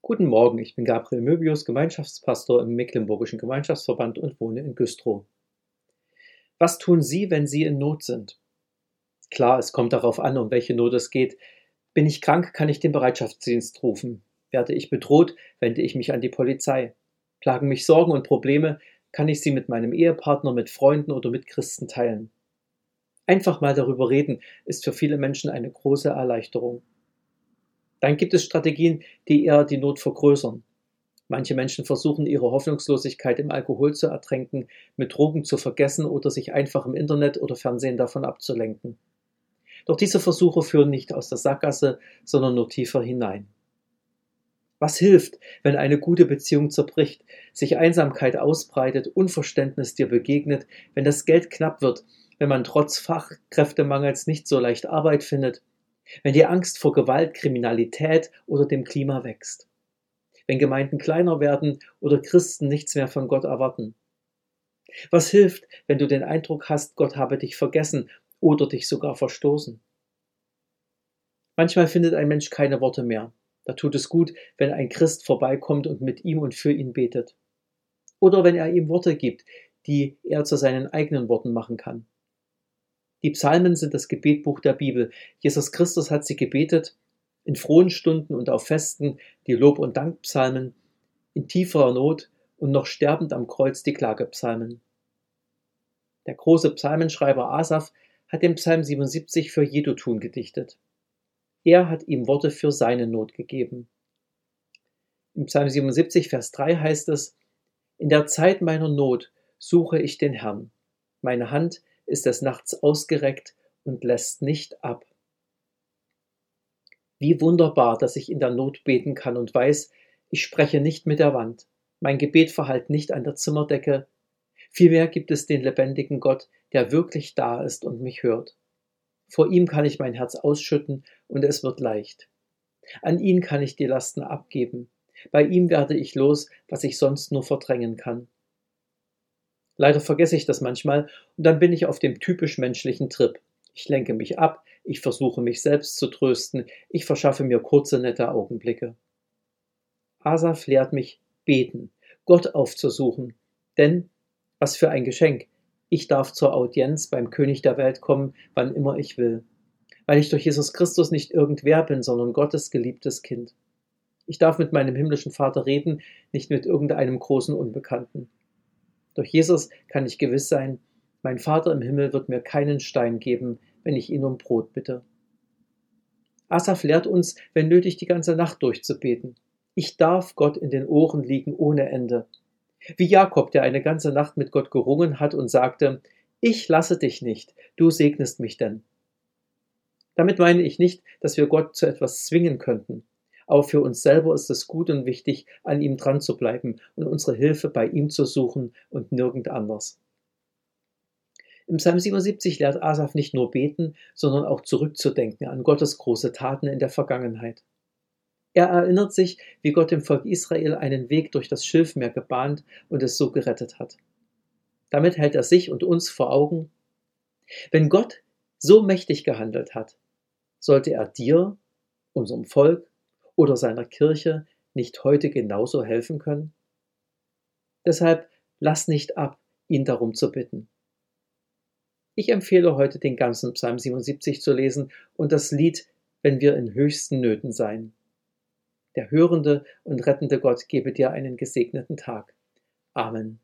Guten Morgen, ich bin Gabriel Möbius, Gemeinschaftspastor im Mecklenburgischen Gemeinschaftsverband und wohne in Güstrow. Was tun Sie, wenn Sie in Not sind? Klar, es kommt darauf an, um welche Not es geht. Bin ich krank, kann ich den Bereitschaftsdienst rufen. Werde ich bedroht, wende ich mich an die Polizei. Plagen mich Sorgen und Probleme, kann ich sie mit meinem Ehepartner, mit Freunden oder mit Christen teilen. Einfach mal darüber reden ist für viele Menschen eine große Erleichterung. Dann gibt es Strategien, die eher die Not vergrößern. Manche Menschen versuchen ihre Hoffnungslosigkeit im Alkohol zu ertränken, mit Drogen zu vergessen oder sich einfach im Internet oder Fernsehen davon abzulenken. Doch diese Versuche führen nicht aus der Sackgasse, sondern nur tiefer hinein. Was hilft, wenn eine gute Beziehung zerbricht, sich Einsamkeit ausbreitet, Unverständnis dir begegnet, wenn das Geld knapp wird, wenn man trotz Fachkräftemangels nicht so leicht Arbeit findet, wenn die Angst vor Gewalt, Kriminalität oder dem Klima wächst, wenn Gemeinden kleiner werden oder Christen nichts mehr von Gott erwarten. Was hilft, wenn du den Eindruck hast, Gott habe dich vergessen oder dich sogar verstoßen? Manchmal findet ein Mensch keine Worte mehr. Da tut es gut, wenn ein Christ vorbeikommt und mit ihm und für ihn betet. Oder wenn er ihm Worte gibt, die er zu seinen eigenen Worten machen kann. Die Psalmen sind das Gebetbuch der Bibel. Jesus Christus hat sie gebetet, in frohen Stunden und auf Festen die Lob- und Dankpsalmen, in tieferer Not und noch sterbend am Kreuz die Klagepsalmen. Der große Psalmenschreiber Asaph hat den Psalm 77 für Jedutun gedichtet. Er hat ihm Worte für seine Not gegeben. Im Psalm 77, Vers 3 heißt es, In der Zeit meiner Not suche ich den Herrn. Meine Hand ist des Nachts ausgereckt und lässt nicht ab. Wie wunderbar, dass ich in der Not beten kann und weiß, ich spreche nicht mit der Wand. Mein Gebet verhallt nicht an der Zimmerdecke. Vielmehr gibt es den lebendigen Gott, der wirklich da ist und mich hört. Vor ihm kann ich mein Herz ausschütten und es wird leicht. An ihn kann ich die Lasten abgeben. Bei ihm werde ich los, was ich sonst nur verdrängen kann. Leider vergesse ich das manchmal und dann bin ich auf dem typisch menschlichen Trip. Ich lenke mich ab, ich versuche mich selbst zu trösten, ich verschaffe mir kurze, nette Augenblicke. Asaf lehrt mich beten, Gott aufzusuchen. Denn, was für ein Geschenk, ich darf zur Audienz beim König der Welt kommen, wann immer ich will. Weil ich durch Jesus Christus nicht irgendwer bin, sondern Gottes geliebtes Kind. Ich darf mit meinem himmlischen Vater reden, nicht mit irgendeinem großen Unbekannten. Durch Jesus kann ich gewiss sein, mein Vater im Himmel wird mir keinen Stein geben, wenn ich ihn um Brot bitte. Asaf lehrt uns, wenn nötig, die ganze Nacht durchzubeten. Ich darf Gott in den Ohren liegen ohne Ende. Wie Jakob, der eine ganze Nacht mit Gott gerungen hat und sagte, ich lasse dich nicht, du segnest mich denn. Damit meine ich nicht, dass wir Gott zu etwas zwingen könnten. Auch für uns selber ist es gut und wichtig, an ihm dran zu bleiben und unsere Hilfe bei ihm zu suchen und nirgend anders. Im Psalm 77 lehrt Asaf nicht nur beten, sondern auch zurückzudenken an Gottes große Taten in der Vergangenheit. Er erinnert sich, wie Gott dem Volk Israel einen Weg durch das Schilfmeer gebahnt und es so gerettet hat. Damit hält er sich und uns vor Augen, wenn Gott so mächtig gehandelt hat, sollte er dir, unserem Volk oder seiner Kirche nicht heute genauso helfen können? Deshalb lass nicht ab, ihn darum zu bitten. Ich empfehle heute den ganzen Psalm 77 zu lesen und das Lied Wenn wir in höchsten Nöten sein. Der hörende und rettende Gott gebe dir einen gesegneten Tag. Amen.